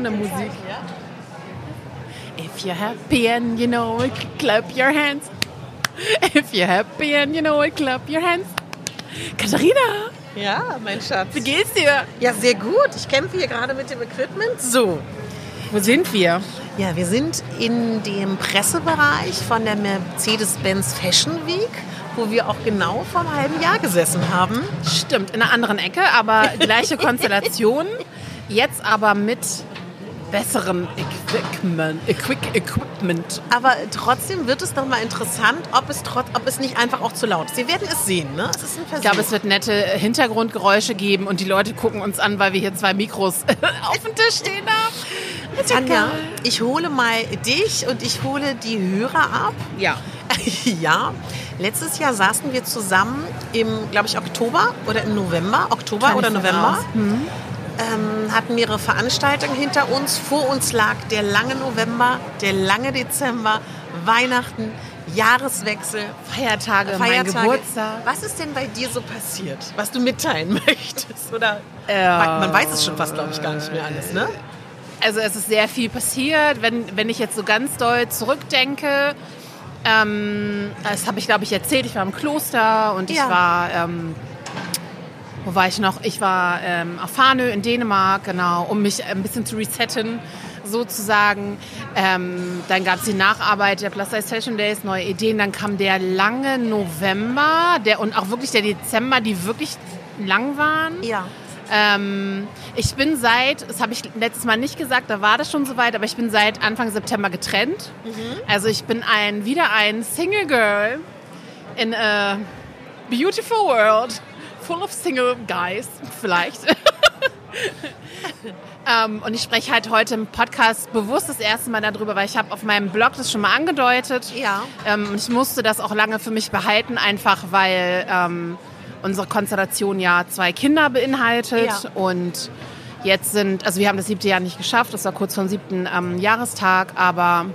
ohne Musik. If you're happy and you know it, clap your hands. If you're happy and you know it, clap your hands. Katharina, Ja, mein Schatz. wie geht's dir? Ja, sehr gut. Ich kämpfe hier gerade mit dem Equipment. So. Wo sind wir? Ja, wir sind in dem Pressebereich von der Mercedes-Benz Fashion Week, wo wir auch genau vor einem halben Jahr gesessen haben. Stimmt, in einer anderen Ecke, aber gleiche Konstellation. Jetzt aber mit besserem Equipment. Equipment. Aber trotzdem wird es doch mal interessant, ob es, trotz, ob es nicht einfach auch zu laut ist. Sie werden es sehen, ne? Es ist ein Versuch. Ich glaube, es wird nette Hintergrundgeräusche geben und die Leute gucken uns an, weil wir hier zwei Mikros auf dem Tisch stehen haben. Tanja, ich hole mal dich und ich hole die Hörer ab. Ja. ja, letztes Jahr saßen wir zusammen im, glaube ich, Oktober oder im November. Oktober Kann oder November. Mhm. Ähm, hatten mehrere Veranstaltungen hinter uns. Vor uns lag der lange November, der lange Dezember, Weihnachten, Jahreswechsel, Feiertage, mein Feiertage. Geburtstag. Was ist denn bei dir so passiert, was du mitteilen möchtest? Oder Äh, man weiß es schon fast, glaube ich, gar nicht mehr alles, ne? Also es ist sehr viel passiert. Wenn, wenn ich jetzt so ganz doll zurückdenke, ähm, das habe ich, glaube ich, erzählt. Ich war im Kloster und ich Ja. war, ähm, wo war ich noch? Ich war ähm, auf Farnö in Dänemark, genau, um mich ein bisschen zu resetten sozusagen. Ähm, dann gab es die Nacharbeit der Plus Size Fashion Days, neue Ideen. Dann kam der lange November der, und auch wirklich der Dezember, die wirklich lang waren. Ja. Ähm, ich bin seit, das habe ich letztes Mal nicht gesagt, da war das schon soweit, aber ich bin seit Anfang September getrennt. Also ich bin ein, wieder ein Single Girl in a beautiful world, full of single guys, vielleicht. ähm, und ich spreche halt heute im Podcast bewusst das erste Mal darüber, weil ich habe auf meinem Blog das schon mal angedeutet. Ja. Ähm, ich musste das auch lange für mich behalten, einfach weil ähm, unsere Konstellation ja zwei Kinder beinhaltet. Ja. Und jetzt sind, also wir haben das siebte Jahr nicht geschafft, das war kurz vor dem siebten ähm, Jahrestag, aber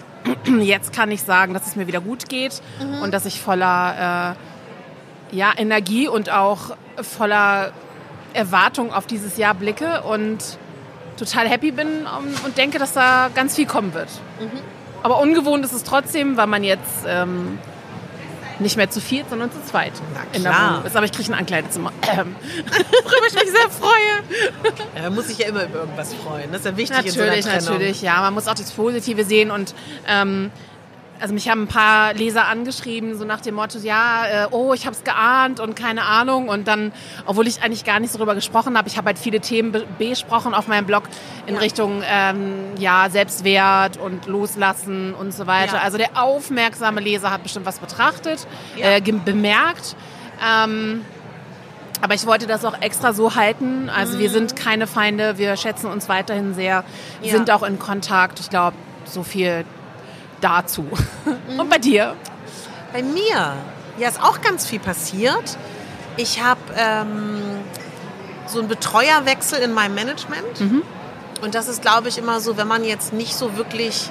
jetzt kann ich sagen, dass es mir wieder gut geht und dass ich voller äh, ja, Energie und auch voller Erwartung auf dieses Jahr blicke und total happy bin und denke, dass da ganz viel kommen wird. Aber ungewohnt ist es trotzdem, weil man jetzt ähm, nicht mehr zu viert, sondern zu zweit Na in der. Wohnung ist. Aber ich kriege ein Ankleidezimmer. Ähm, worüber ich mich sehr freue. Ja, man muss sich ja immer über irgendwas freuen. Das ist ja wichtig in so Natürlich, einer Trennung. natürlich. Ja, man muss auch das Positive sehen und ähm, also mich haben ein paar Leser angeschrieben, so nach dem Motto, ja, äh, oh, ich habe es geahnt und keine Ahnung. Und dann, obwohl ich eigentlich gar nicht so darüber gesprochen habe, ich habe halt viele Themen be- besprochen auf meinem Blog in Ja. Richtung ähm, ja, Selbstwert und Loslassen und so weiter. Ja. Also der aufmerksame Leser hat bestimmt was betrachtet, Ja. äh, bemerkt. Ähm, aber ich wollte das auch extra so halten. Also wir sind keine Feinde, wir schätzen uns weiterhin sehr, Mhm. Sind auch in Kontakt. Ich glaube, so viel dazu. Und bei dir? Bei mir, ja, ist auch ganz viel passiert. Ich habe ähm, so einen Betreuerwechsel in meinem Management. Und das ist, glaube ich, immer so, wenn man jetzt nicht so wirklich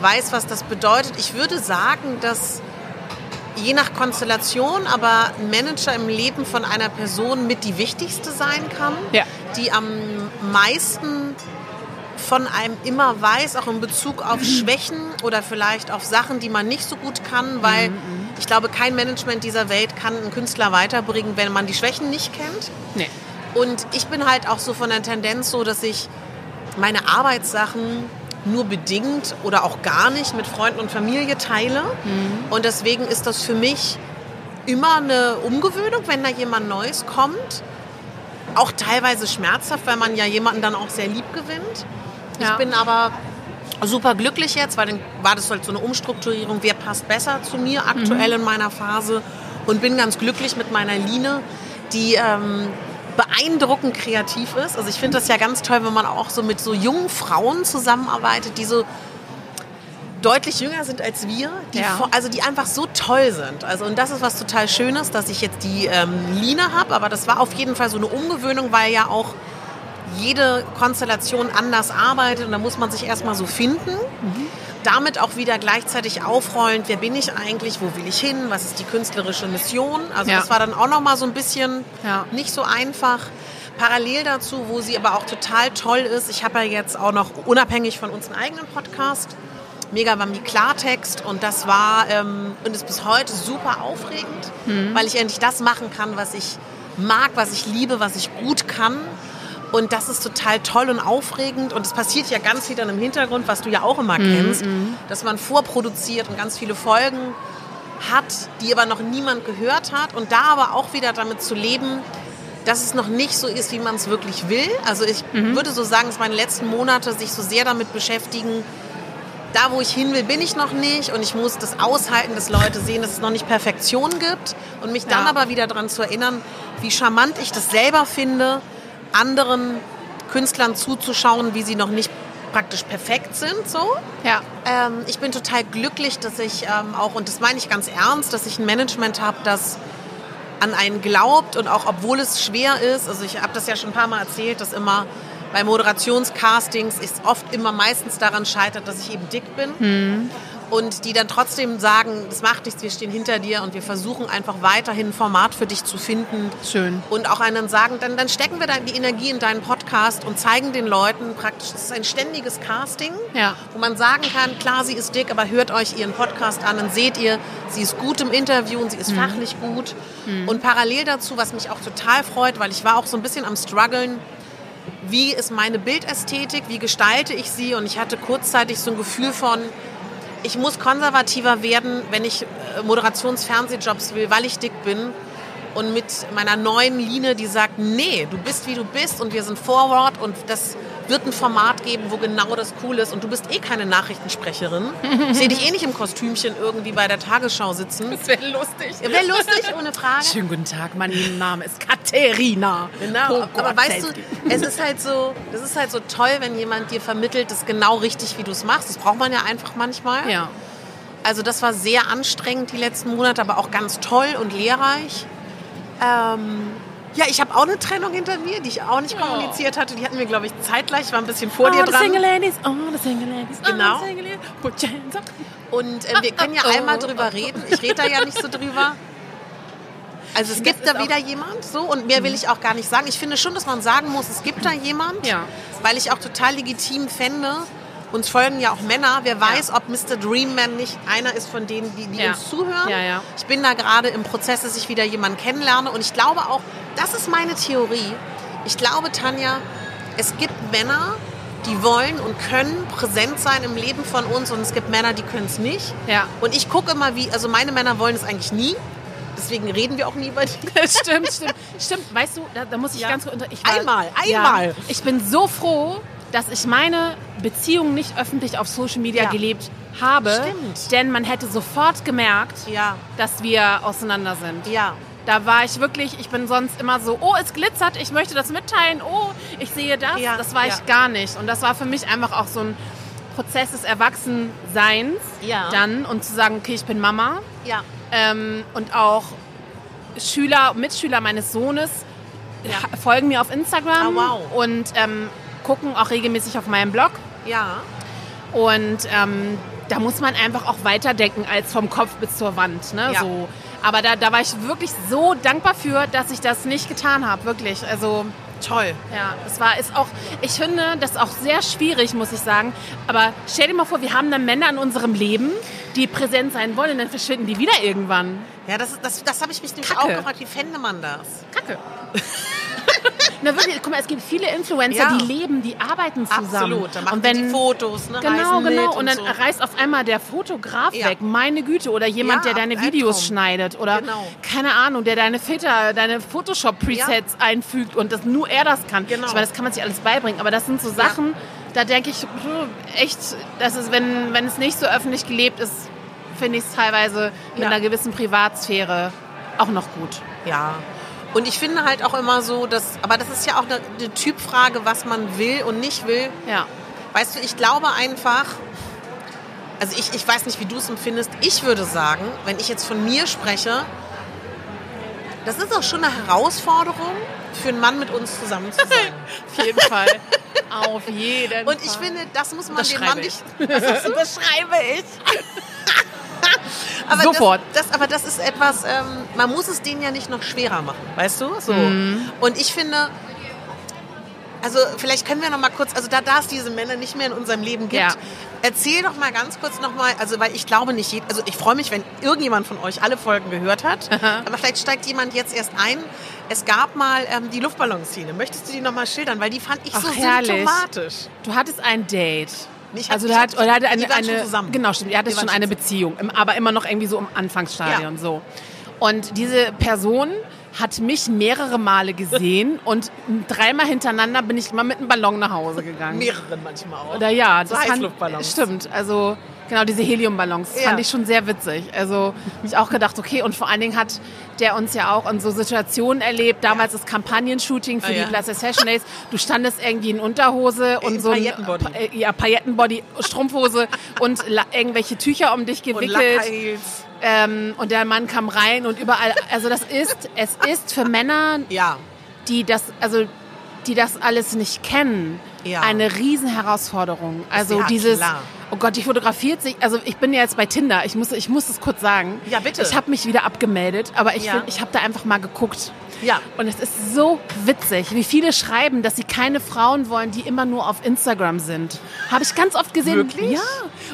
weiß, was das bedeutet. Ich würde sagen, dass je nach Konstellation, aber ein Manager im Leben von einer Person mit die wichtigste sein kann, Ja. die am meisten von einem immer weiß, auch in Bezug auf Schwächen oder vielleicht auf Sachen, die man nicht so gut kann, weil ich glaube, kein Management dieser Welt kann einen Künstler weiterbringen, wenn man die Schwächen nicht kennt. Nee. Und ich bin halt auch so von der Tendenz so, dass ich meine Arbeitssachen nur bedingt oder auch gar nicht mit Freunden und Familie teile. Und deswegen ist das für mich immer eine Umgewöhnung, wenn da jemand Neues kommt. Auch teilweise schmerzhaft, weil man ja jemanden dann auch sehr lieb gewinnt. Ja. Ich bin aber super glücklich jetzt, weil dann war das halt so eine Umstrukturierung. Wer passt besser zu mir aktuell in meiner Phase? Und bin ganz glücklich mit meiner Line, die ähm, beeindruckend kreativ ist. Also ich finde das ja ganz toll, wenn man auch so mit so jungen Frauen zusammenarbeitet, die so deutlich jünger sind als wir, die Ja. vor- also die einfach so toll sind. Also und das ist was total Schönes, dass ich jetzt die ähm, Line habe, aber das war auf jeden Fall so eine Umgewöhnung, weil ja auch jede Konstellation anders arbeitet und da muss man sich erstmal so finden. Damit auch wieder gleichzeitig aufrollend, wer bin ich eigentlich, wo will ich hin, was ist die künstlerische Mission. Also Ja. das war dann auch nochmal so ein bisschen Ja. nicht so einfach. Parallel dazu, wo sie aber auch total toll ist, ich habe ja jetzt auch noch unabhängig von uns einen eigenen Podcast, Mega Mami Klartext und das war ähm, und ist bis heute super aufregend, mhm. weil ich endlich das machen kann, was ich mag, was ich liebe, was ich gut kann. Und das ist total toll und aufregend. Und es passiert ja ganz viel dann im Hintergrund, was du ja auch immer mhm. kennst, dass man vorproduziert und ganz viele Folgen hat, die aber noch niemand gehört hat. Und da aber auch wieder damit zu leben, dass es noch nicht so ist, wie man es wirklich will. Also ich mhm. würde so sagen, dass meine letzten Monate sich so sehr damit beschäftigen, da, wo ich hin will, bin ich noch nicht und ich muss das aushalten, dass Leute sehen, dass es noch nicht Perfektion gibt und mich dann ja. aber wieder daran zu erinnern, wie charmant ich das selber finde, anderen Künstlern zuzuschauen, wie sie noch nicht praktisch perfekt sind. So. Ja. Ähm, ich bin total glücklich, dass ich ähm, auch, und das meine ich ganz ernst, dass ich ein Management habe, das an einen glaubt und auch obwohl es schwer ist, also ich habe das ja schon ein paar Mal erzählt, dass immer bei Moderationscastings ist oft immer meistens daran scheitert, dass ich eben dick bin. Mhm und die dann trotzdem sagen, das macht nichts, wir stehen hinter dir und wir versuchen einfach weiterhin ein Format für dich zu finden. Schön. Und auch einen sagen, dann, dann stecken wir dann die Energie in deinen Podcast und zeigen den Leuten praktisch, es ist ein ständiges Casting, ja. wo man sagen kann, klar, sie ist dick, aber hört euch ihren Podcast an, dann seht ihr, sie ist gut im Interview und sie ist mhm. fachlich gut. Mhm. Und parallel dazu, was mich auch total freut, weil ich war auch so ein bisschen am struggeln, wie ist meine Bildästhetik, wie gestalte ich sie und ich hatte kurzzeitig so ein Gefühl von, ich muss konservativer werden, wenn ich äh, Moderationsfernsehjobs will, weil ich dick bin. Und mit meiner neuen Linie, die sagt, nee, du bist wie du bist und wir sind forward und das wird ein Format geben, wo genau das cool ist. Und du bist eh keine Nachrichtensprecherin. Ich sehe dich eh nicht im Kostümchen irgendwie bei der Tagesschau sitzen. Das wäre lustig. Wäre lustig, ohne Frage. Schönen guten Tag, mein Name ist Katharina. Genau. Aber weißt du, es ist halt so, es ist halt so toll, wenn jemand dir vermittelt, das genau richtig, wie du es machst. Das braucht man ja einfach manchmal. Ja. Also das war sehr anstrengend die letzten Monate, aber auch ganz toll und lehrreich. Ähm, ja, ich habe auch eine Trennung hinter mir, die ich auch nicht oh. kommuniziert hatte. Die hatten wir, glaube ich, zeitgleich. Ich war ein bisschen vor oh, dir dran. Single Ladies, oh, the Single Ladies, oh, genau. Oh, single ladies. Und äh, wir können ja einmal drüber reden. Ich rede da ja nicht so drüber. Also es gibt da wieder jemand so und mehr will mhm. ich auch gar nicht sagen. Ich finde schon, dass man sagen muss, es gibt da jemand, ja. weil ich auch total legitim fände, uns folgen ja auch Männer. Wer weiß, ob Mr. Dreamman nicht einer ist von denen, die, die uns zuhören. Ich bin da gerade im Prozess, dass ich wieder jemanden kennenlerne. Und ich glaube auch, das ist meine Theorie. Ich glaube, Tanja, es gibt Männer, die wollen und können präsent sein im Leben von uns und es gibt Männer, die können es nicht. Ja. Und ich gucke immer, wie, also meine Männer wollen es eigentlich nie. Deswegen reden wir auch nie über die. stimmt, stimmt. Stimmt, weißt du, da, da muss ich ja. ganz kurz unter. Ich war, einmal, einmal. Ja, ich bin so froh, dass ich meine Beziehung nicht öffentlich auf Social Media ja. gelebt habe. Stimmt. Denn man hätte sofort gemerkt, ja. dass wir auseinander sind. Ja. Da war ich wirklich, ich bin sonst immer so, oh, es glitzert, ich möchte das mitteilen, oh, ich sehe das. Ja. Das war ich gar nicht. Und das war für mich einfach auch so ein Prozess des Erwachsenseins dann und zu sagen, okay, ich bin Mama. Ja. Ähm, und auch Schüler, Mitschüler meines Sohnes ja. folgen mir auf Instagram oh, wow. und ähm, gucken auch regelmäßig auf meinem Blog. Ja. Und ähm, da muss man einfach auch weiterdenken als vom Kopf bis zur Wand. Ne? Ja. So. Aber da, da war ich wirklich so dankbar für, dass ich das nicht getan habe. Wirklich. Also toll. Ja, es war ist auch, ich finde das auch sehr schwierig, muss ich sagen. Aber stell dir mal vor, wir haben dann Männer in unserem Leben, die präsent sein wollen, und dann verschwinden die wieder irgendwann. Ja, das, das, das habe ich mich nämlich auch gefragt. Wie fände man das? Kacke. Na wirklich, guck mal, es gibt viele Influencer, ja. die leben, die arbeiten zusammen. Absolut, da machen und wenn, die Fotos, ne, Genau, genau. Und, und, dann so. reist auf einmal der Fotograf ja. weg, meine Güte. Oder jemand, ja, der deine Videos Albtraum. schneidet. Oder, genau. keine Ahnung, der deine Filter, deine Photoshop-Presets einfügt und das nur er das kann. Genau. Ich meine, das kann man sich alles beibringen. Aber das sind so Sachen, da denke ich, echt, das ist, wenn, wenn es nicht so öffentlich gelebt ist, finde ich es teilweise mit einer gewissen Privatsphäre auch noch gut. Ja, und ich finde halt auch immer so, dass, aber das ist ja auch eine, eine Typfrage, was man will und nicht will. Ja. Weißt du, ich glaube einfach, also ich, ich weiß nicht, wie du es empfindest, ich würde sagen, wenn ich jetzt von mir spreche, das ist auch schon eine Herausforderung für einen Mann mit uns zusammen zu sein. Auf jeden Fall. Auf jeden Und ich Fall. finde, das muss man das dem Mann nicht. Das, das schreibe ich. Aber Sofort. Das, das, aber das ist etwas, ähm, man muss es denen ja nicht noch schwerer machen, weißt du? So. Mhm. Und ich finde, Also vielleicht können wir noch mal kurz, also da, da es diese Männer nicht mehr in unserem Leben gibt, Ja. erzähl doch mal ganz kurz noch mal, also weil ich glaube nicht, also ich freue mich, wenn irgendjemand von euch alle Folgen gehört hat, aber vielleicht steigt jemand jetzt erst ein. Es gab mal ähm, die Luftballonszene. Möchtest du die noch mal schildern, weil die fand ich so Ach, herrlich. symptomatisch. Du hattest ein Date. Hab- also hab- hat, oder hatte eine, eine genau stimmt, Die waren schon eine Beziehung, aber immer noch irgendwie so im Anfangsstadion Ja. so. Und diese Person hat mich mehrere Male gesehen und dreimal hintereinander bin ich immer mit einem Ballon nach Hause gegangen. Mehreren manchmal auch. Oder ja, So das fand, Heißluftballons. stimmt. Also genau diese Heliumballons Ja. fand ich schon sehr witzig. Also ich auch gedacht, okay. Und vor allen Dingen hat der uns ja auch in so Situationen erlebt. Damals das Kampagnenshooting für Ah, ja. die Plaza Fashion Days. Du standest irgendwie in Unterhose und In so ein Paillettenbody. Pa- äh, ja Paillettenbody, Strumpfhose und irgendwelche Tücher um dich Und gewickelt. Lackheils. Ähm, und der Mann kam rein und überall. Also das ist, es ist für Männer Ja. die das, also die das alles nicht kennen, Ja. eine Riesenherausforderung. Also Ja, dieses, klar. Oh Gott, die fotografiert sich, also ich bin ja jetzt bei Tinder, ich muss, ich muss es kurz sagen. Ja, bitte. Ich habe mich wieder abgemeldet, aber ich, Ja. find, ich habe da einfach mal geguckt. Ja. Und es ist so witzig, wie viele schreiben, dass sie keine Frauen wollen, die immer nur auf Instagram sind. Habe ich ganz oft gesehen. Wirklich? Ja.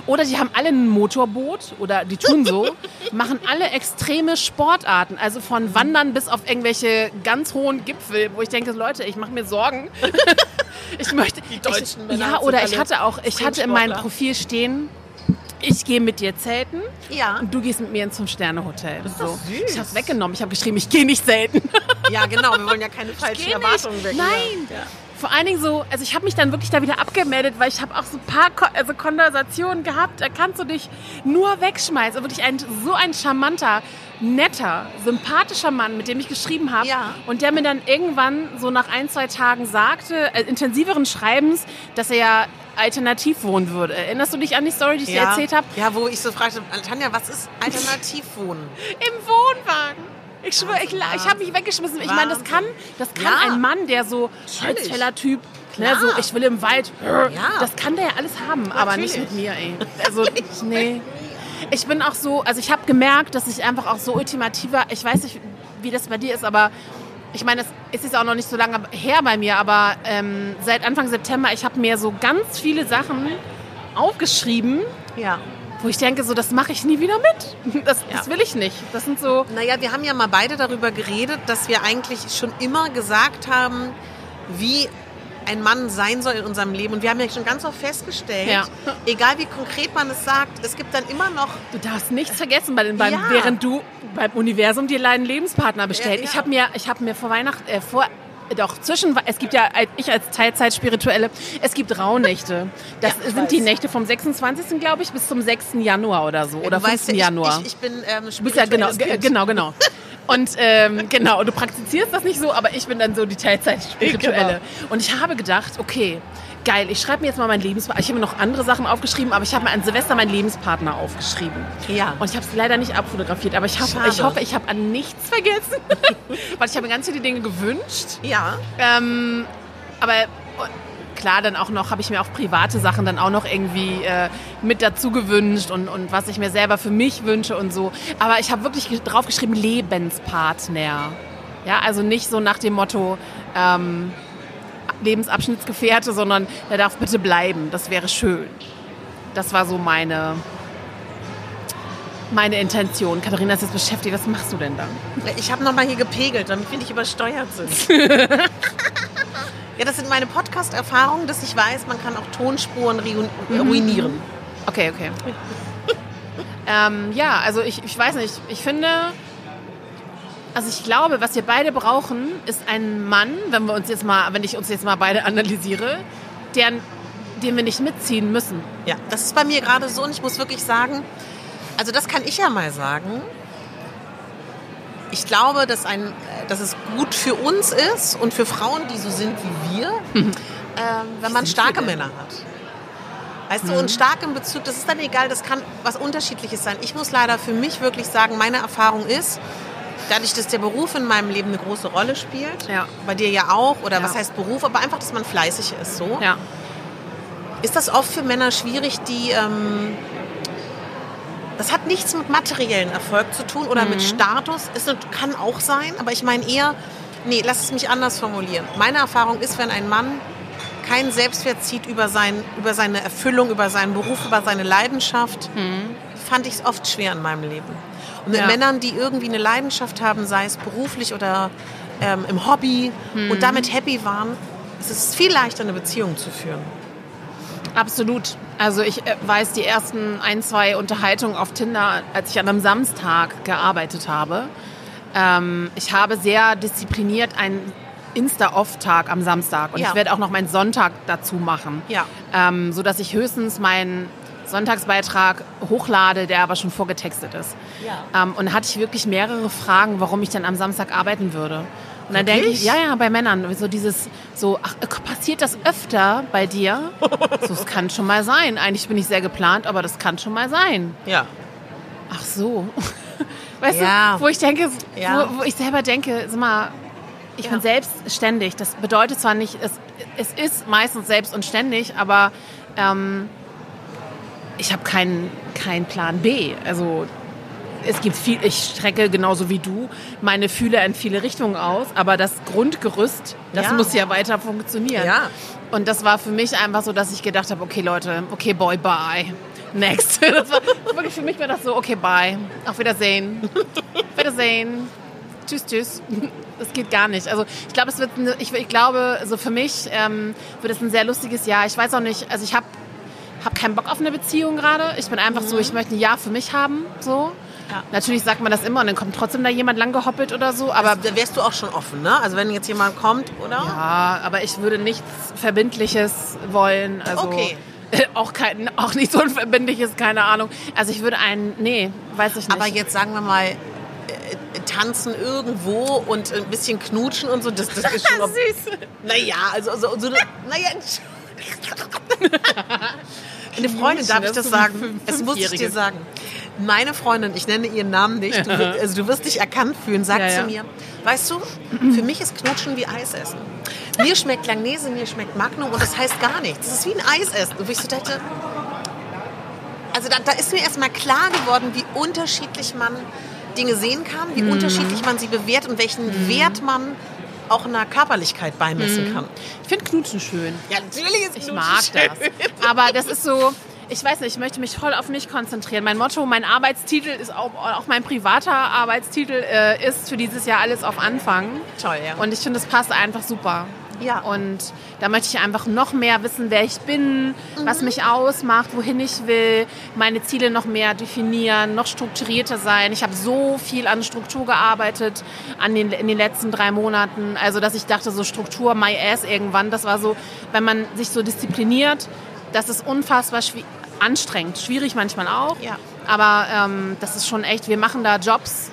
Oder die haben alle ein Motorboot oder die tun so, machen alle extreme Sportarten, also von Wandern bis auf irgendwelche ganz hohen Gipfel, wo ich denke, Leute, ich mache mir Sorgen. ich möchte Die deutschen ich, Männer Ja, oder ich hatte auch, ich hatte in meinem. Profil stehen, ich gehe mit dir zelten Ja. und du gehst mit mir ins Fünf-Sterne-Hotel. süß. Ich habe weggenommen. Ich habe geschrieben, ich gehe nicht selten. Ja, genau. Wir wollen ja keine falschen. Erwartungen wecken. Nein. Ja. Vor allen Dingen so, also ich habe mich dann wirklich da wieder abgemeldet, weil ich habe auch so ein paar Ko also Konversationen gehabt, da kannst du dich nur wegschmeißen. Wirklich ein, so ein charmanter, netter, sympathischer Mann, mit dem ich geschrieben habe. Ja. Und der mir dann irgendwann so nach ein, zwei Tagen sagte, äh, intensiveren Schreibens, dass er ja alternativ wohnen würde. Erinnerst du dich an die Story, die ich dir Ja. erzählt habe? Ja, wo ich so fragte, Tanja, was ist Alternativwohnen? Im Wohnwagen. Ich schwöre, ich, ich habe mich weggeschmissen. Ich meine, das kann, das kann Ja. ein Mann, der so Natürlich. Holzfäller-Typ, ne, so ich will im Wald, Ja. das kann der ja alles haben, aber nicht mit mir, ey. Also, nee. Ich bin auch so, also ich habe gemerkt, dass ich einfach auch so ultimativer, ich weiß nicht, wie das bei dir ist, aber ich meine, es ist jetzt auch noch nicht so lange her bei mir, aber ähm, seit Anfang September, ich habe mir so ganz viele Sachen aufgeschrieben, Ja. Wo ich denke, so, das mache ich nie wieder mit. Das, das Ja. will ich nicht. Das sind so, Naja, wir haben ja mal beide darüber geredet, dass wir eigentlich schon immer gesagt haben, wie ein Mann sein soll in unserem Leben. Und wir haben ja schon ganz oft festgestellt, Ja. egal wie konkret man es sagt, es gibt dann immer noch Du darfst nichts vergessen, bei den, beim, Ja. während du beim Universum dir deinen Lebenspartner ja. Ich habe mir, ich habe mir vor Weihnachten, äh, vor, doch zwischen, es gibt ja, ich als Teilzeitspirituelle, es gibt Rauhnächte. Das Ja, sind die weiß. Nächte vom 26. glaube ich, bis zum 6. Januar oder so. Oder du weißt 5. ja, Januar. Ich, ich, bin ähm, Du bist ja genau, genau, genau. Und ähm, genau, du praktizierst das nicht so, aber ich bin dann so die Teilzeit-Spirituelle. Genau. Und ich habe gedacht, okay, geil, ich schreibe mir jetzt mal meinen Lebenspartner. Ich habe mir noch andere Sachen aufgeschrieben, aber ich habe mir an Silvester meinen Lebenspartner aufgeschrieben. Ja. Und ich habe es leider nicht abfotografiert, aber ich hoffe, Schade. ich, hoffe, ich habe an nichts vergessen, weil ich habe mir ganz viele Dinge gewünscht. Ja, Ähm, aber äh, klar, dann auch noch, habe ich mir auch private Sachen dann auch noch irgendwie äh, mit dazu gewünscht und, und was ich mir selber für mich wünsche und so. Aber ich habe wirklich ge- draufgeschrieben, Lebenspartner. Ja, also nicht so nach dem Motto ähm, Lebensabschnittsgefährte, sondern der darf bitte bleiben. Das wäre schön. Das war so meine, meine Intention. Katharina ist jetzt beschäftigt. Was machst du denn da? ich habe nochmal hier gepegelt, damit wir nicht übersteuert sind. ja, das sind meine Podcast-Erfahrungen, dass ich weiß, man kann auch Tonspuren Mhm. ruinieren. Okay, okay. ähm, ja, also ich, ich weiß nicht, ich finde, also ich glaube, was wir beide brauchen, ist ein Mann, wenn wir uns jetzt mal, wenn ich uns jetzt mal beide analysiere, der, den wir nicht mitziehen müssen. Ja, das ist bei mir gerade so und ich muss wirklich sagen, also das kann ich ja mal sagen. Ich glaube, dass, ein, dass es gut für uns ist und für Frauen, die so sind wie wir, ähm, wenn man starke? Männer hat. Weißt du, und stark im Bezug, das ist dann egal, das kann was Unterschiedliches sein. Ich muss leider für mich wirklich sagen, meine Erfahrung ist, dadurch, dass der Beruf in meinem Leben eine große Rolle spielt, Ja. bei dir ja auch, oder Ja. was heißt Beruf, aber einfach, dass man fleißig ist, so Ja. ist das oft für Männer schwierig, die. Ähm, das hat nichts mit materiellen Erfolg zu tun oder mit Status. Es kann auch sein, aber ich meine eher, nee, lass es mich anders formulieren. Meine Erfahrung ist, wenn ein Mann keinen Selbstwert zieht über, sein, über seine Erfüllung, über seinen Beruf, über seine Leidenschaft, fand ich es oft schwer in meinem Leben. Und mit Ja. Männern, die irgendwie eine Leidenschaft haben, sei es beruflich oder ähm, im Hobby und damit happy waren, ist es viel leichter, eine Beziehung zu führen. Absolut. Also ich äh, weiß, die ersten ein, zwei Unterhaltungen auf Tinder, als ich an einem Samstag gearbeitet habe, ähm, ich habe sehr diszipliniert einen Insta-Off-Tag am Samstag und Ja. ich werde auch noch meinen Sonntag dazu machen, Ja. ähm, so dass ich höchstens meinen Sonntagsbeitrag hochlade, der aber schon vorgetextet ist. Ja. Ähm, und da hatte ich wirklich mehrere Fragen, warum ich dann am Samstag arbeiten würde. Und dann denke ich, ja, ja, bei Männern, so dieses, so, ach, äh, passiert das öfter bei dir? So, es kann schon mal sein. Eigentlich bin ich sehr geplant, aber das kann schon mal sein. Ja. Ach so. Weißt Ja. du, wo ich denke, Ja. wo, wo ich selber denke, sag mal, ich Ja. bin selbstständig. Das bedeutet zwar nicht, es, es ist meistens selbst und ständig, aber ähm, ich habe keinen keinen Plan B. Also es gibt viel, ich strecke genauso wie du meine Fühler in viele Richtungen aus, aber das Grundgerüst, das Ja. muss ja weiter funktionieren. Ja. Und das war für mich einfach so, dass ich gedacht habe, okay Leute, okay boy, bye. Next. Das war wirklich für mich war das so, okay, bye. Auf Wiedersehen. Auf Wiedersehen. Tschüss, tschüss. Das geht gar nicht. Also ich glaube, es wird, ich, ich glaube, so für mich ähm, wird es ein sehr lustiges Jahr. Ich weiß auch nicht, also ich habe hab keinen Bock auf eine Beziehung gerade. Ich bin einfach so, ich möchte ein Jahr für mich haben. So. Ja. Natürlich sagt man das immer und dann kommt trotzdem da jemand lang gehoppelt oder so. Aber Aber da wärst du auch schon offen, ne? Also wenn jetzt jemand kommt, oder? Ja, aber ich würde nichts Verbindliches wollen. Also Okay. auch, kein, auch nicht so ein verbindliches, keine Ahnung. Also ich würde einen, nee, weiß ich nicht. Aber jetzt sagen wir mal, äh, tanzen irgendwo und ein bisschen knutschen und so, das, das ist schon... Süß. naja, also so, so, naja... Eine Freundin, darf ich das so sagen? Es muss ich dir sagen. Meine Freundin, ich nenne ihren Namen nicht, du, wirst- also du wirst dich erkannt fühlen, sagt Ja, zu ja. mir, weißt du, für mich ist Knutschen wie Eis essen. Mir schmeckt Langnese, mir schmeckt Magnum und das heißt gar nichts. Das ist wie ein Eis essen. Und ich so dachte, also da, da ist mir erstmal klar geworden, wie unterschiedlich man Dinge sehen kann, wie unterschiedlich man sie bewertet und welchen Wert man auch einer Körperlichkeit beimessen kann. Ich finde Knutschen schön. Ja, natürlich ist Ich Knutschen mag schön. das. Aber das ist so, ich weiß nicht, ich möchte mich voll auf mich konzentrieren. Mein Motto, mein Arbeitstitel ist auch, auch mein privater Arbeitstitel äh, ist für dieses Jahr alles auf Anfang. Toll, ja. Und ich finde, es passt einfach super. Ja. Und da möchte ich einfach noch mehr wissen, wer ich bin, was mich ausmacht, wohin ich will, meine Ziele noch mehr definieren, noch strukturierter sein. Ich habe so viel an Struktur gearbeitet an den, in den letzten drei Monaten. Also, dass ich dachte, so Struktur, my ass irgendwann, das war so, wenn man sich so diszipliniert, das ist unfassbar schwi- anstrengend, schwierig manchmal auch. Ja. Aber ähm, das ist schon echt, wir machen da Jobs,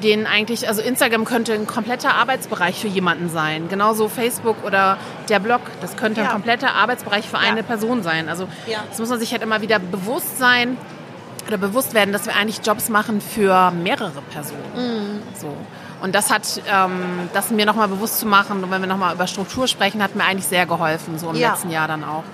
denen eigentlich, also Instagram könnte ein kompletter Arbeitsbereich für jemanden sein. Genauso Facebook oder der Blog, das könnte Ja. ein kompletter Arbeitsbereich für eine Person sein. Also Ja. das muss man sich halt immer wieder bewusst sein oder bewusst werden, dass wir eigentlich Jobs machen für mehrere Personen. So. Und das hat, ähm, das mir nochmal bewusst zu machen, und wenn wir nochmal über Struktur sprechen, hat mir eigentlich sehr geholfen, so im letzten Jahr dann auch.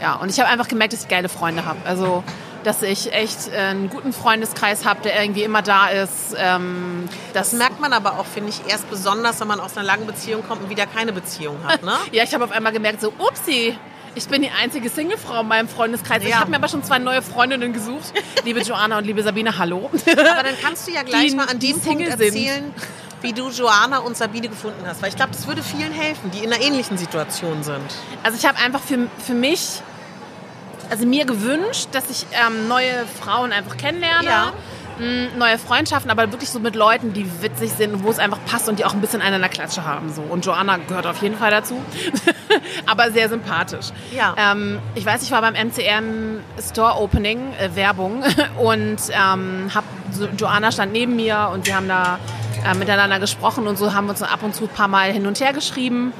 Ja, und ich habe einfach gemerkt, dass ich geile Freunde habe. Also, dass ich echt äh, einen guten Freundeskreis habe, der irgendwie immer da ist. Ähm, Das merkt man aber auch, finde ich, erst besonders, wenn man aus einer langen Beziehung kommt und wieder keine Beziehung hat. Ne? Ja, ich habe auf einmal gemerkt, so, upsi, ich bin die einzige Singlefrau in meinem Freundeskreis. Ich Ja. habe mir aber schon zwei neue Freundinnen gesucht. Liebe Joanna und liebe Sabine, hallo. Aber dann kannst du ja gleich Die- mal an dem Punkt Single sind. erzählen, wie du Joanna und Sabine gefunden hast. Weil ich glaube, das würde vielen helfen, die in einer ähnlichen Situation sind. Also ich habe einfach für, für mich, also mir gewünscht, dass ich ähm, neue Frauen einfach kennenlerne. Ja. Mm, Neue Freundschaften, aber wirklich so mit Leuten, die witzig sind und wo es einfach passt und die auch ein bisschen eine in der Klatsche haben. So. Und Joanna gehört auf jeden Fall dazu. aber sehr sympathisch. Ja. Ähm, ich weiß, ich war beim MCM Store Opening, äh, Werbung, und ähm, hab, so, Joanna stand neben mir und wir haben da äh, miteinander gesprochen und so haben wir uns ab und zu ein paar Mal hin und her geschrieben.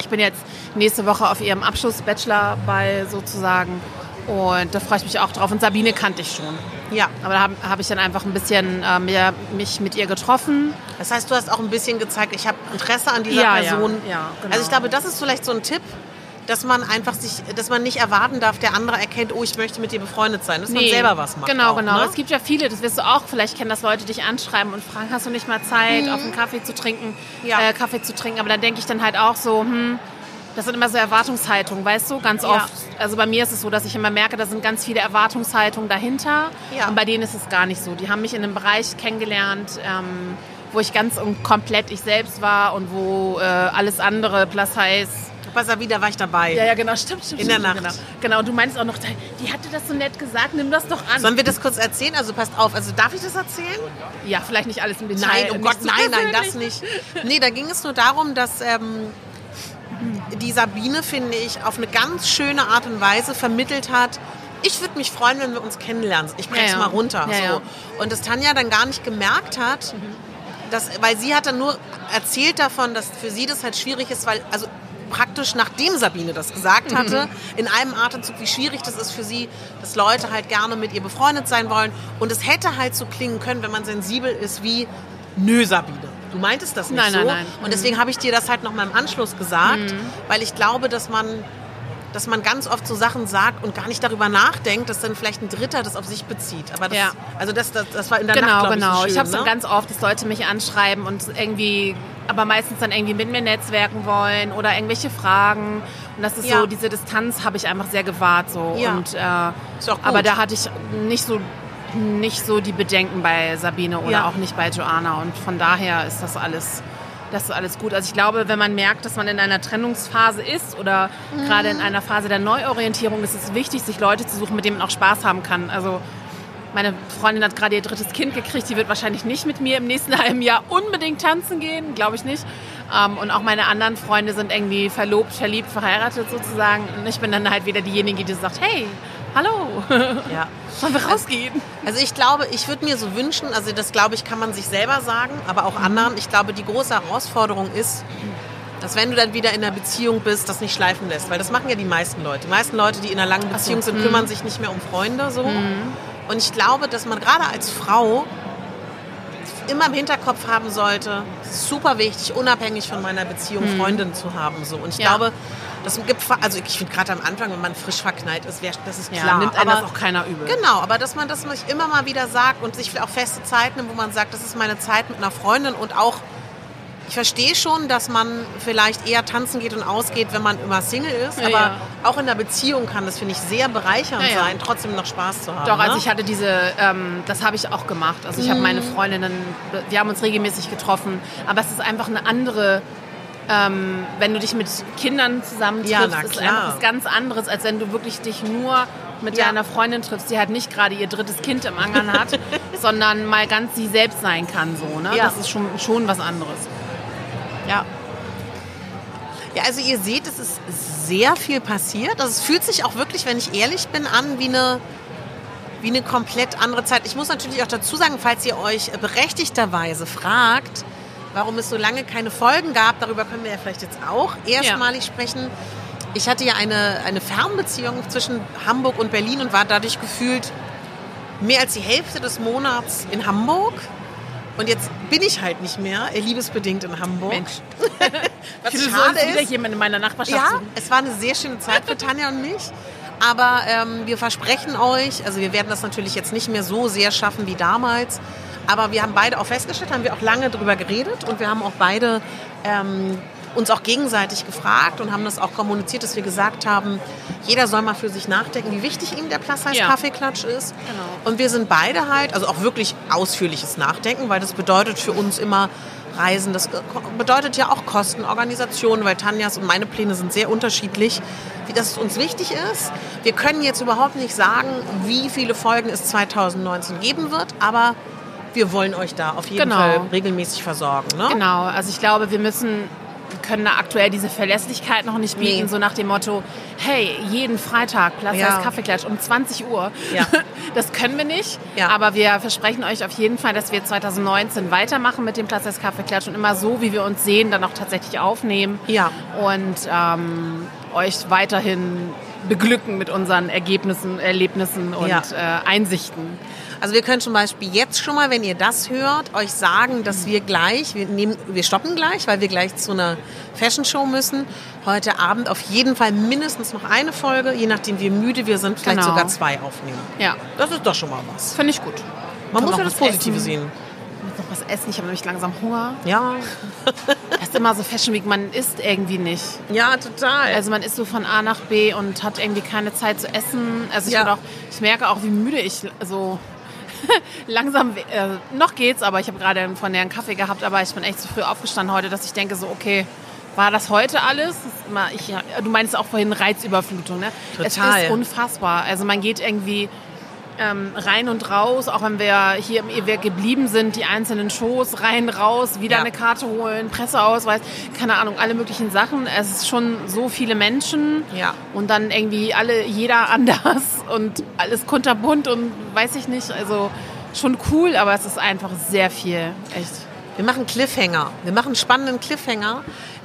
Ich bin jetzt nächste Woche auf ihrem Abschluss-Bachelor-Ball sozusagen und da freue ich mich auch drauf. Und Sabine kannte ich schon. Ja. Aber da habe hab ich dann einfach ein bisschen äh, mehr, mich mit ihr getroffen. Das heißt, du hast auch ein bisschen gezeigt, ich habe Interesse an dieser Ja, ja. Person. Ja, genau. Also ich glaube, das ist vielleicht so ein Tipp, dass man einfach sich, dass man nicht erwarten darf, der andere erkennt, oh, ich möchte mit dir befreundet sein, dass man selber was macht. Genau, auch, genau. Ne? Es gibt ja viele, das wirst du auch vielleicht kennen, dass Leute dich anschreiben und fragen, hast du nicht mal Zeit, auf einen Kaffee zu trinken, Mhm. Ja. äh, Kaffee zu trinken. Aber dann denke ich dann halt auch so, hm, Das sind immer so Erwartungshaltungen, weißt du, ganz Ja. oft. Also bei mir ist es so, dass ich immer merke, da sind ganz viele Erwartungshaltungen dahinter. Ja. Und bei denen ist es gar nicht so. Die haben mich in einem Bereich kennengelernt, ähm, wo ich ganz und komplett ich selbst war und wo äh, alles andere, plus heißt. Bei Sabina war ich dabei. Ja, ja, genau, stimmt, stimmt. In der stimmt, Nacht. Genau. genau, du meinst auch noch, die hatte das so nett gesagt, nimm das doch an. Sollen wir das kurz erzählen? Also passt auf, also darf ich das erzählen? ja, vielleicht nicht alles im Detail. Nein, oh Gott, nein, nein, das nicht. Nee, da ging es nur darum, dass ähm, die Sabine, finde ich, auf eine ganz schöne Art und Weise vermittelt hat, ich würde mich freuen, wenn wir uns kennenlernen. Ich brech's Ja, ja. mal runter. Ja, so. ja. Und dass Tanja dann gar nicht gemerkt hat, dass, weil sie hat dann nur erzählt davon, dass für sie das halt schwierig ist, weil, also praktisch nachdem Sabine das gesagt hatte, in einem Atemzug, wie schwierig das ist für sie, dass Leute halt gerne mit ihr befreundet sein wollen. Und es hätte halt so klingen können, wenn man sensibel ist wie, nö Sabine. Du meintest das nicht Nein, so. nein, nein. Und deswegen habe ich dir das halt noch mal im Anschluss gesagt, weil ich glaube, dass man dass man ganz oft so Sachen sagt und gar nicht darüber nachdenkt, dass dann vielleicht ein Dritter das auf sich bezieht. Aber das, Ja. also das, das, das war in der Genau, Nacht, glaub genau. Ich, so ich habe es ne? ganz oft, dass Leute mich anschreiben und irgendwie, aber meistens dann irgendwie mit mir netzwerken wollen oder irgendwelche Fragen. Und das ist Ja. so, diese Distanz habe ich einfach sehr gewahrt so. Ja. Und, äh, Ist auch gut. aber da hatte ich nicht so nicht so die Bedenken bei Sabine oder Ja. auch nicht bei Joanna. Und von daher ist das alles, das ist alles gut. Also ich glaube, wenn man merkt, dass man in einer Trennungsphase ist oder Mhm. gerade in einer Phase der Neuorientierung, ist es wichtig, sich Leute zu suchen, mit denen man auch Spaß haben kann. Also meine Freundin hat gerade ihr drittes Kind gekriegt. Die wird wahrscheinlich nicht mit mir im nächsten halben Jahr unbedingt tanzen gehen, glaube ich nicht. Ähm, und auch meine anderen Freunde sind irgendwie verlobt, verliebt, verheiratet sozusagen. Und ich bin dann halt wieder diejenige, die sagt, hey, hallo, Ja. wollen wir rausgehen? Also ich glaube, ich würde mir so wünschen, also das glaube ich, kann man sich selber sagen, aber auch anderen. Ich glaube, die große Herausforderung ist, dass wenn du dann wieder in einer Beziehung bist, das nicht schleifen lässt. Weil das machen ja die meisten Leute. Die meisten Leute, die in einer langen Beziehung sind, kümmern sich nicht mehr um Freunde. So. Und ich glaube, dass man gerade als Frau immer im Hinterkopf haben sollte, es ist super wichtig, unabhängig von meiner Beziehung Freundinnen zu haben. So. Und ich Ja. glaube, das gibt, also ich finde gerade am Anfang, wenn man frisch verknallt ist, wär, das ist Ja, klar. nimmt einer aber, auch keiner übel. Genau, aber dass man das sich immer mal wieder sagt und sich auch feste Zeit nimmt, wo man sagt, das ist meine Zeit mit einer Freundin und auch, ich verstehe schon, dass man vielleicht eher tanzen geht und ausgeht, wenn man immer Single ist, Ja, aber ja. auch in der Beziehung kann das, finde ich, sehr bereichernd Ja, ja. sein, trotzdem noch Spaß zu haben. Doch, also ne? ich hatte diese, ähm, das habe ich auch gemacht. Also ich habe meine Freundinnen, wir haben uns regelmäßig getroffen, aber es ist einfach eine andere, ähm, wenn du dich mit Kindern zusammentriffst, Ja, na ist einfach was ganz anderes, als wenn du wirklich dich nur mit Ja. deiner Freundin triffst, die halt nicht gerade ihr drittes Kind im Angern hat, sondern mal ganz sie selbst sein kann. So, ne? Ja. Das ist schon, schon was anderes. Ja. Ja, also ihr seht, es ist sehr viel passiert. Also es fühlt sich auch wirklich, wenn ich ehrlich bin, an wie eine, wie eine komplett andere Zeit. Ich muss natürlich auch dazu sagen, falls ihr euch berechtigterweise fragt, warum es so lange keine Folgen gab, darüber können wir ja vielleicht jetzt auch erstmalig sprechen. Ich hatte ja eine, eine Fernbeziehung zwischen Hamburg und Berlin und war dadurch gefühlt mehr als die Hälfte des Monats in Hamburg. Und jetzt bin ich halt nicht mehr, äh, liebesbedingt in Hamburg. Mensch. Was Ich schade soll wieder ist. jemand in meiner Nachbarschaft Ja, suchen. es war eine sehr schöne Zeit für Tanja und mich. Aber ähm, wir versprechen euch, also wir werden das natürlich jetzt nicht mehr so sehr schaffen wie damals. Aber wir haben beide auch festgestellt, haben wir auch lange drüber geredet und wir haben auch beide ähm, uns auch gegenseitig gefragt und haben das auch kommuniziert, dass wir gesagt haben, jeder soll mal für sich nachdenken, wie wichtig ihm der Plus Size Ja. Kaffeeklatsch ist. Genau. Und wir sind beide halt, also auch wirklich ausführliches Nachdenken, weil das bedeutet für uns immer Reisen, das bedeutet ja auch Kosten, Organisation, weil Tanjas und meine Pläne sind sehr unterschiedlich, wie das uns wichtig ist. Wir können jetzt überhaupt nicht sagen, wie viele Folgen es 2019 geben wird, aber wir wollen euch da auf jeden Genau. Fall regelmäßig versorgen. Ne? Genau, also ich glaube, wir müssen können da aktuell diese Verlässlichkeit noch nicht bieten, Nee. so nach dem Motto, hey, jeden Freitag Platz Ja. als Kaffeeklatsch um 20 Uhr. Ja. Das können wir nicht, Ja. aber wir versprechen euch auf jeden Fall, dass wir 2019 weitermachen mit dem Platz als Kaffeeklatsch und immer so, wie wir uns sehen, dann auch tatsächlich aufnehmen Ja. und ähm, euch weiterhin beglücken mit unseren Ergebnissen, Erlebnissen und Ja. äh, Einsichten. Also wir können zum Beispiel jetzt schon mal, wenn ihr das hört, euch sagen, dass wir gleich, wir, nehmen, wir stoppen gleich, weil wir gleich zu einer Fashion Show müssen. Heute Abend auf jeden Fall mindestens noch eine Folge, je nachdem wie müde wir sind, vielleicht Genau. sogar zwei aufnehmen. Ja, Das ist doch schon mal was. finde ich gut. Man muss ja das Positive essen? sehen. Ich muss noch was essen, ich habe nämlich langsam Hunger. Ja, Das ist immer so Fashion Week, man isst irgendwie nicht. Ja, total. Also man ist so von A nach B und hat irgendwie keine Zeit zu essen. Also ich, Ja. auch, ich merke auch, wie müde ich so langsam, äh, noch geht's, aber ich habe gerade von der einen Kaffee gehabt, aber ich bin echt zu früh aufgestanden heute, dass ich denke so, okay, war das heute alles? Das immer, ich, du meinst auch vorhin Reizüberflutung, ne? Es Total. ist unfassbar. Also man geht irgendwie ähm, rein und raus, auch wenn wir hier im EWR geblieben sind, die einzelnen Shows, rein, raus, wieder Ja. eine Karte holen, Presseausweis, keine Ahnung, alle möglichen Sachen. Es ist schon so viele Menschen Ja. und dann irgendwie alle, jeder anders und alles kunterbunt und weiß ich nicht, also schon cool, aber es ist einfach sehr viel, echt. Wir machen Cliffhanger. Wir machen spannenden Cliffhanger.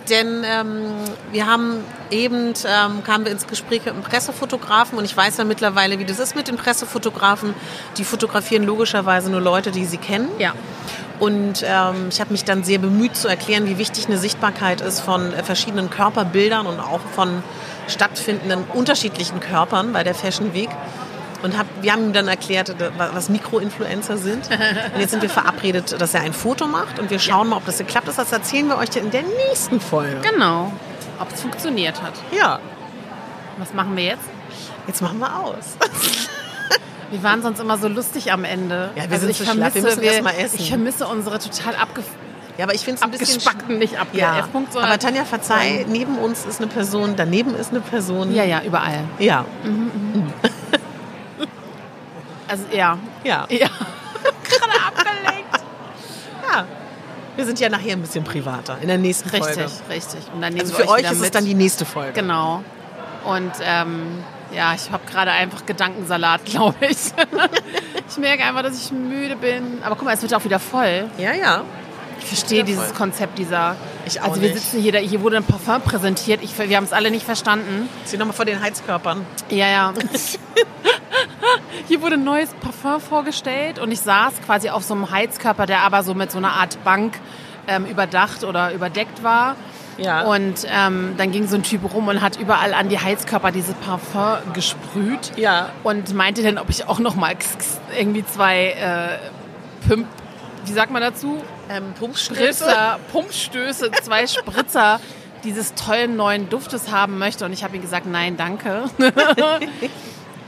Denn ähm, wir haben eben, ähm, kamen wir ins Gespräch mit einem Pressefotografen und ich weiß ja mittlerweile, wie das ist mit den Pressefotografen. Die fotografieren logischerweise nur Leute, die sie kennen. Ja. Und ähm, ich habe mich dann sehr bemüht zu erklären, wie wichtig eine Sichtbarkeit ist von äh, verschiedenen Körperbildern und auch von stattfindenden unterschiedlichen Körpern bei der Fashion Week. Und hab, wir haben ihm dann erklärt, äh, was Mikroinfluencer sind. Und jetzt sind wir verabredet, dass er ein Foto macht und wir schauen mal, ob das geklappt ist. Das erzählen wir euch in der nächsten Folge. Genau. Ob es funktioniert hat. Ja, Was machen wir jetzt? jetzt machen wir aus. Wir waren sonst immer so lustig am Ende. Ja, wir also sind ich so schlapp. Wir vermisse, müssen erst mal essen. Ich vermisse unsere total abge Ja, aber ich finde es ein bisschen... abgespackten, nicht abge Ja, aber Tanja, verzeih, neben uns ist eine Person, daneben ist eine Person. Ja, ja, überall. Ja, Also ja. ja. Ja. Gerade abgelenkt. Ja. Wir sind ja nachher ein bisschen privater in der nächsten Richtig, Folge. richtig. Und dann nehmen Also wir für euch wieder ist es mit. dann die nächste Folge. Genau. Und ähm, ja, ich habe gerade einfach Gedankensalat, glaube ich. ich merke einfach, dass ich müde bin. Aber guck mal, es wird auch wieder voll. Ja, ja. Ich verstehe dieses voll. Konzept dieser. Ich auch also wir nicht. sitzen hier, hier wurde ein Parfum präsentiert. Ich, wir haben es alle nicht verstanden. Zieh nochmal vor den Heizkörpern. Ja, ja. Hier wurde ein neues Parfum vorgestellt und ich saß quasi auf so einem Heizkörper, der aber so mit so einer Art Bank ähm, überdacht oder überdeckt war. Ja. Und ähm, dann ging so ein Typ rum und hat überall an die Heizkörper dieses Parfum gesprüht. Ja. Und meinte dann, ob ich auch noch mal irgendwie zwei äh, Pimp, wie sagt man dazu? Ähm, Pumpstöße. Spritzer, Pumpstöße, zwei Spritzer dieses tollen neuen Duftes haben möchte. Und ich habe ihm gesagt, nein, danke.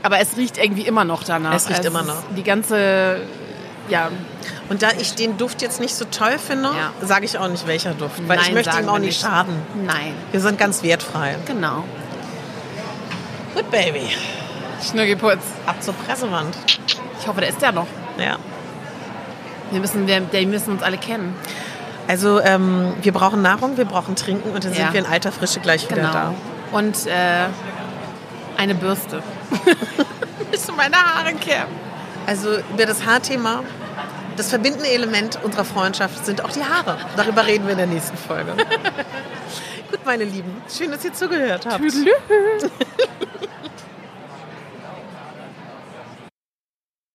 Aber es riecht irgendwie immer noch danach. Es riecht immer ist noch. Die ganze, ja, Und da ich den Duft jetzt nicht so toll finde, Ja. sage ich auch nicht, welcher Duft. Weil ich Nein, möchte sagen ihm auch nicht schaden. nein, Wir sind ganz wertfrei. genau. Gut, Baby. Schnurgelputz. Ab zur Pressewand. Ich hoffe, der ist ja noch. Ja. Wir müssen, wir, wir müssen uns alle kennen. Also ähm, wir brauchen Nahrung, wir brauchen Trinken und dann Ja. sind wir in alter Frische gleich wieder Genau. da. Und äh, eine Bürste. Müssen meine Haare kämmen. Also über das Haarthema, das verbindende Element unserer Freundschaft sind auch die Haare. Darüber reden wir in der nächsten Folge. Gut, meine Lieben, schön, dass ihr zugehört habt. Tüdelü.